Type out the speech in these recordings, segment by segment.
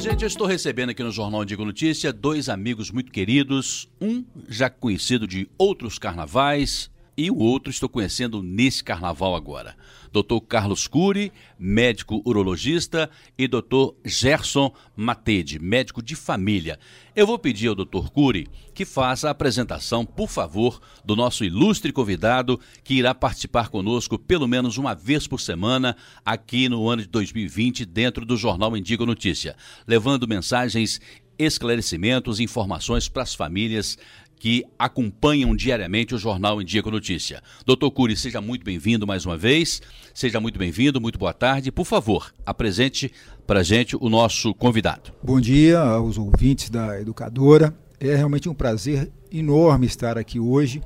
Gente, eu estou recebendo aqui no Jornal Digo Notícia dois amigos muito queridos, um já conhecido de outros carnavais e o outro estou conhecendo nesse carnaval agora. Dr. Carlos Cury, médico urologista, e Dr. Gerson Matede, médico de família. Eu vou pedir ao Dr. Cury que faça a apresentação, por favor, do nosso ilustre convidado que irá participar conosco pelo menos uma vez por semana aqui no ano de 2020 dentro do Jornal Indigo Notícia, levando mensagens esclarecimentos, informações para as famílias que acompanham diariamente o Jornal em Dia com Notícia. Doutor Cury, seja muito bem-vindo mais uma vez. Seja muito bem-vindo, muito boa tarde. Por favor, apresente para gente o nosso convidado. Bom dia aos ouvintes da Educadora. É realmente um prazer enorme estar aqui hoje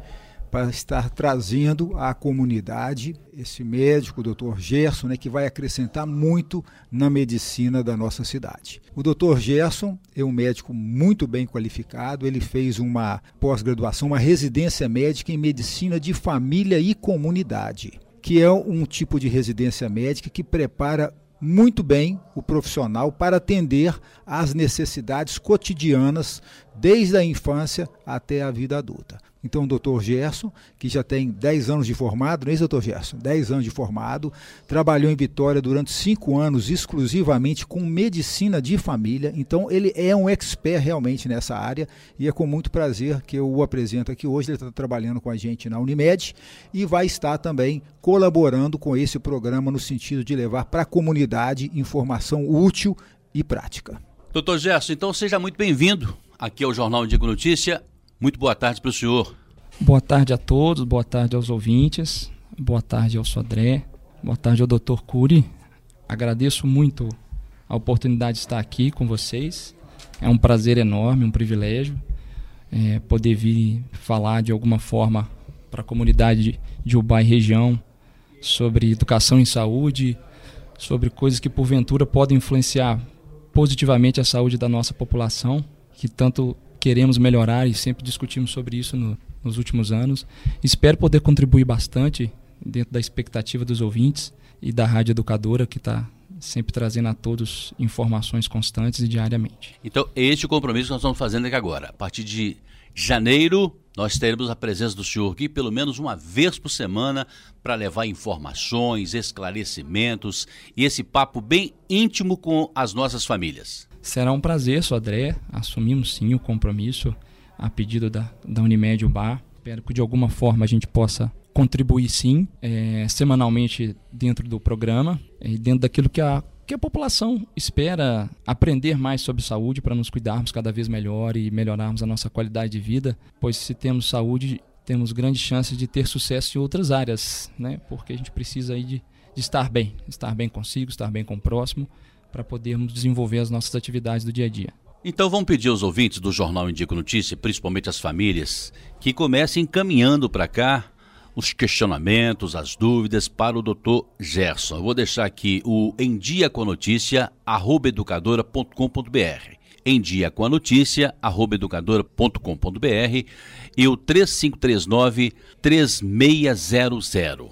para estar trazendo à comunidade esse médico, o Dr. Gerson, né, que vai acrescentar muito na medicina da nossa cidade. O Dr. Gerson é um médico muito bem qualificado, ele fez uma pós-graduação, uma residência médica em medicina de família e comunidade, que é um tipo de residência médica que prepara muito bem o profissional para atender às necessidades cotidianas desde a infância até a vida adulta. Então, o doutor Gerson, que já tem 10 anos de formado, não é isso, doutor Gerson? 10 anos de formado, trabalhou em Vitória durante 5 anos exclusivamente com medicina de família. Então, ele é um expert realmente nessa área e é com muito prazer que eu o apresento aqui hoje. Ele está trabalhando com a gente na Unimed e vai estar também colaborando com esse programa no sentido de levar para a comunidade informação útil e prática. Doutor Gerson, então seja muito bem-vindo aqui ao Jornal Digo Notícia. Muito boa tarde para o senhor. Boa tarde a todos, boa tarde aos ouvintes, boa tarde ao Sodré, boa tarde ao Dr. Cury. Agradeço muito a oportunidade de estar aqui com vocês. É um prazer enorme, um privilégio é, poder vir falar de alguma forma para a comunidade de Ubá e região sobre educação em saúde, sobre coisas que porventura podem influenciar positivamente a saúde da nossa população, que tanto queremos melhorar e sempre discutimos sobre isso no, nos últimos anos. Espero poder contribuir bastante dentro da expectativa dos ouvintes e da Rádio Educadora, que está sempre trazendo a todos informações constantes e diariamente. Então, este é compromisso que nós estamos fazendo aqui agora. A partir de janeiro, nós teremos a presença do senhor aqui pelo menos uma vez por semana para levar informações, esclarecimentos e esse papo bem íntimo com as nossas famílias. Será um prazer, Sodré. Assumimos sim o compromisso a pedido da, da Unimed Bar. Espero que de alguma forma a gente possa contribuir sim, é, semanalmente dentro do programa e dentro daquilo que a, que a população espera aprender mais sobre saúde para nos cuidarmos cada vez melhor e melhorarmos a nossa qualidade de vida, pois se temos saúde, temos grandes chances de ter sucesso em outras áreas, né? porque a gente precisa aí de, de estar bem, estar bem consigo, estar bem com o próximo para podermos desenvolver as nossas atividades do dia a dia. Então vamos pedir aos ouvintes do Jornal Indico Notícia, principalmente as famílias, que comecem encaminhando para cá os questionamentos, as dúvidas para o doutor Gerson. Eu vou deixar aqui o em dia com a notícia, arroba educadora.com.br. Em dia com a notícia, arroba educadora.com.br e o 3539 3600.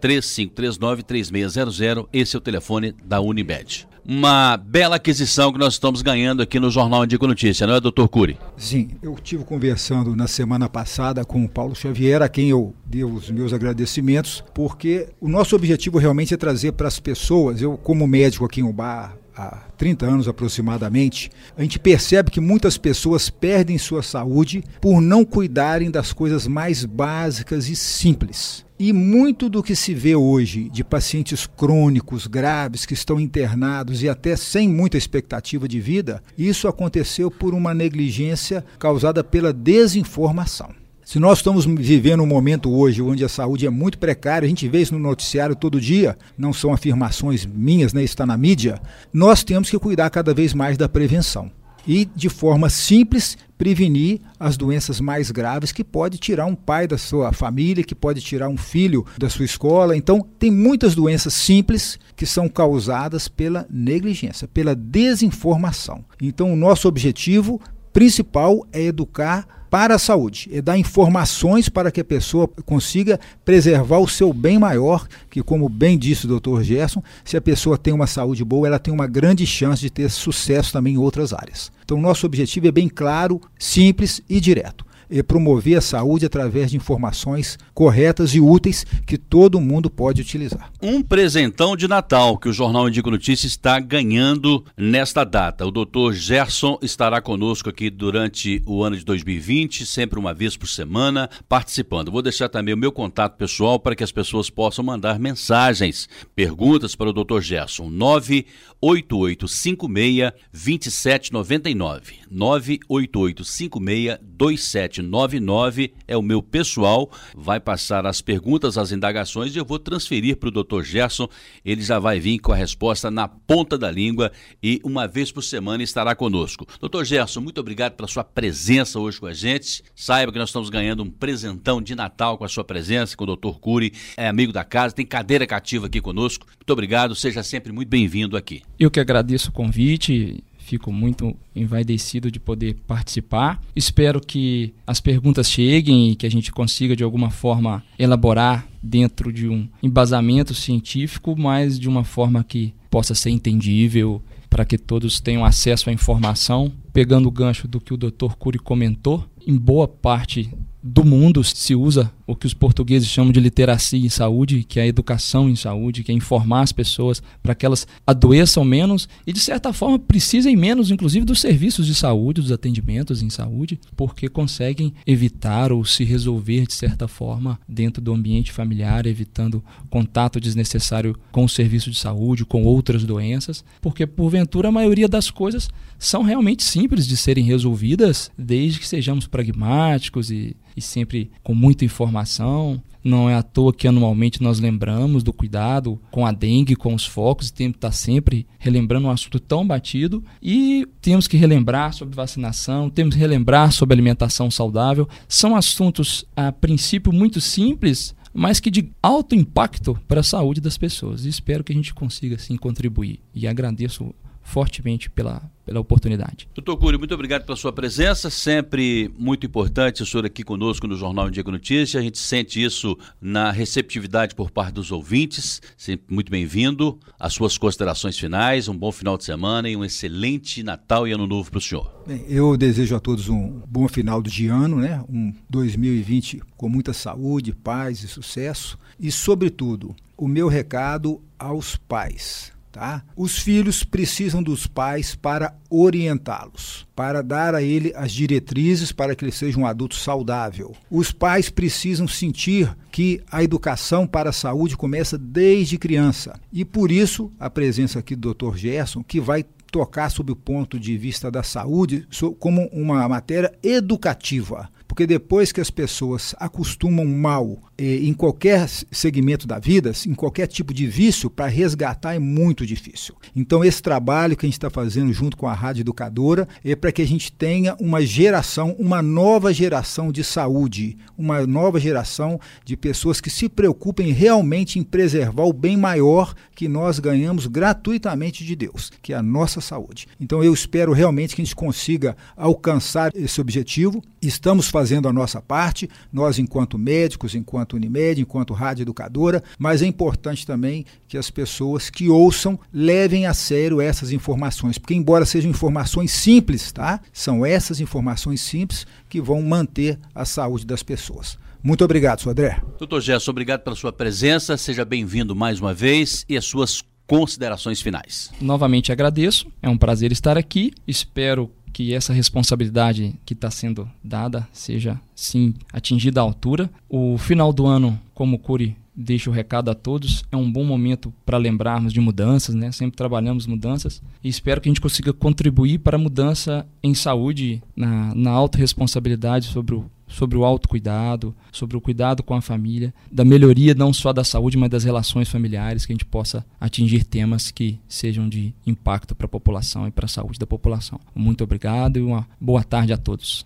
3539 3600, esse é o telefone da Unibed uma bela aquisição que nós estamos ganhando aqui no Jornal Indico Notícia, não é, doutor Cury? Sim, eu tive conversando na semana passada com o Paulo Xavier, a quem eu devo os meus agradecimentos, porque o nosso objetivo realmente é trazer para as pessoas, eu como médico aqui em Bar há 30 anos aproximadamente, a gente percebe que muitas pessoas perdem sua saúde por não cuidarem das coisas mais básicas e simples. E muito do que se vê hoje de pacientes crônicos, graves, que estão internados e até sem muita expectativa de vida, isso aconteceu por uma negligência causada pela desinformação. Se nós estamos vivendo um momento hoje onde a saúde é muito precária, a gente vê isso no noticiário todo dia, não são afirmações minhas, né, está na mídia, nós temos que cuidar cada vez mais da prevenção e, de forma simples, prevenir as doenças mais graves que pode tirar um pai da sua família, que pode tirar um filho da sua escola. Então, tem muitas doenças simples que são causadas pela negligência, pela desinformação. Então, o nosso objetivo principal é educar para a saúde, é dar informações para que a pessoa consiga preservar o seu bem maior, que como bem disse o doutor Gerson, se a pessoa tem uma saúde boa, ela tem uma grande chance de ter sucesso também em outras áreas. Então, nosso objetivo é bem claro, simples e direto e promover a saúde através de informações corretas e úteis que todo mundo pode utilizar. Um presentão de Natal que o Jornal Indico Notícias está ganhando nesta data. O doutor Gerson estará conosco aqui durante o ano de 2020, sempre uma vez por semana, participando. Vou deixar também o meu contato pessoal para que as pessoas possam mandar mensagens, perguntas para o doutor Gerson. 98856 2799. 98856 2799. 99 é o meu pessoal, vai passar as perguntas, as indagações e eu vou transferir para o Dr. Gerson. Ele já vai vir com a resposta na ponta da língua e uma vez por semana estará conosco. Dr. Gerson, muito obrigado pela sua presença hoje com a gente. Saiba que nós estamos ganhando um presentão de Natal com a sua presença, com o Dr. Cury, é amigo da casa, tem cadeira cativa aqui conosco. Muito obrigado, seja sempre muito bem-vindo aqui. Eu que agradeço o convite fico muito envaidecido de poder participar. Espero que as perguntas cheguem e que a gente consiga de alguma forma elaborar dentro de um embasamento científico, mas de uma forma que possa ser entendível para que todos tenham acesso à informação. Pegando o gancho do que o Dr. Cury comentou, em boa parte do mundo se usa o que os portugueses chamam de literacia em saúde, que é a educação em saúde, que é informar as pessoas para que elas adoeçam menos e, de certa forma, precisem menos, inclusive, dos serviços de saúde, dos atendimentos em saúde, porque conseguem evitar ou se resolver, de certa forma, dentro do ambiente familiar, evitando contato desnecessário com o serviço de saúde, com outras doenças, porque, porventura, a maioria das coisas são realmente simples de serem resolvidas, desde que sejamos pragmáticos e e sempre com muita informação. Não é à toa que anualmente nós lembramos do cuidado com a dengue, com os focos, e temos que estar sempre relembrando um assunto tão batido. E temos que relembrar sobre vacinação, temos que relembrar sobre alimentação saudável. São assuntos, a princípio, muito simples, mas que de alto impacto para a saúde das pessoas. E espero que a gente consiga, assim, contribuir. E agradeço fortemente pela, pela oportunidade. Doutor Cury, muito obrigado pela sua presença, sempre muito importante o senhor aqui conosco no Jornal Diego Notícias, a gente sente isso na receptividade por parte dos ouvintes, sempre muito bem-vindo, as suas considerações finais, um bom final de semana e um excelente Natal e Ano Novo para o senhor. Bem, eu desejo a todos um bom final de ano, né? um 2020 com muita saúde, paz e sucesso, e sobretudo, o meu recado aos pais Tá? Os filhos precisam dos pais para orientá-los, para dar a ele as diretrizes para que ele seja um adulto saudável. Os pais precisam sentir que a educação para a saúde começa desde criança. E por isso a presença aqui do Dr. Gerson, que vai tocar sob o ponto de vista da saúde como uma matéria educativa porque depois que as pessoas acostumam mal eh, em qualquer segmento da vida, em qualquer tipo de vício, para resgatar é muito difícil. Então, esse trabalho que a gente está fazendo junto com a Rádio Educadora é para que a gente tenha uma geração, uma nova geração de saúde, uma nova geração de pessoas que se preocupem realmente em preservar o bem maior que nós ganhamos gratuitamente de Deus, que é a nossa saúde. Então, eu espero realmente que a gente consiga alcançar esse objetivo. Estamos fazendo fazendo a nossa parte, nós enquanto médicos, enquanto Unimed, enquanto rádio educadora, mas é importante também que as pessoas que ouçam levem a sério essas informações, porque embora sejam informações simples, tá? São essas informações simples que vão manter a saúde das pessoas. Muito obrigado, Sodré. Doutor Gerson, obrigado pela sua presença. Seja bem-vindo mais uma vez e as suas considerações finais. Novamente agradeço, é um prazer estar aqui. Espero que essa responsabilidade que está sendo dada seja sim atingida à altura. O final do ano, como o Curi deixa o recado a todos, é um bom momento para lembrarmos de mudanças, né? Sempre trabalhamos mudanças e espero que a gente consiga contribuir para a mudança em saúde, na, na autorresponsabilidade sobre o sobre o autocuidado, sobre o cuidado com a família, da melhoria não só da saúde, mas das relações familiares, que a gente possa atingir temas que sejam de impacto para a população e para a saúde da população. Muito obrigado e uma boa tarde a todos.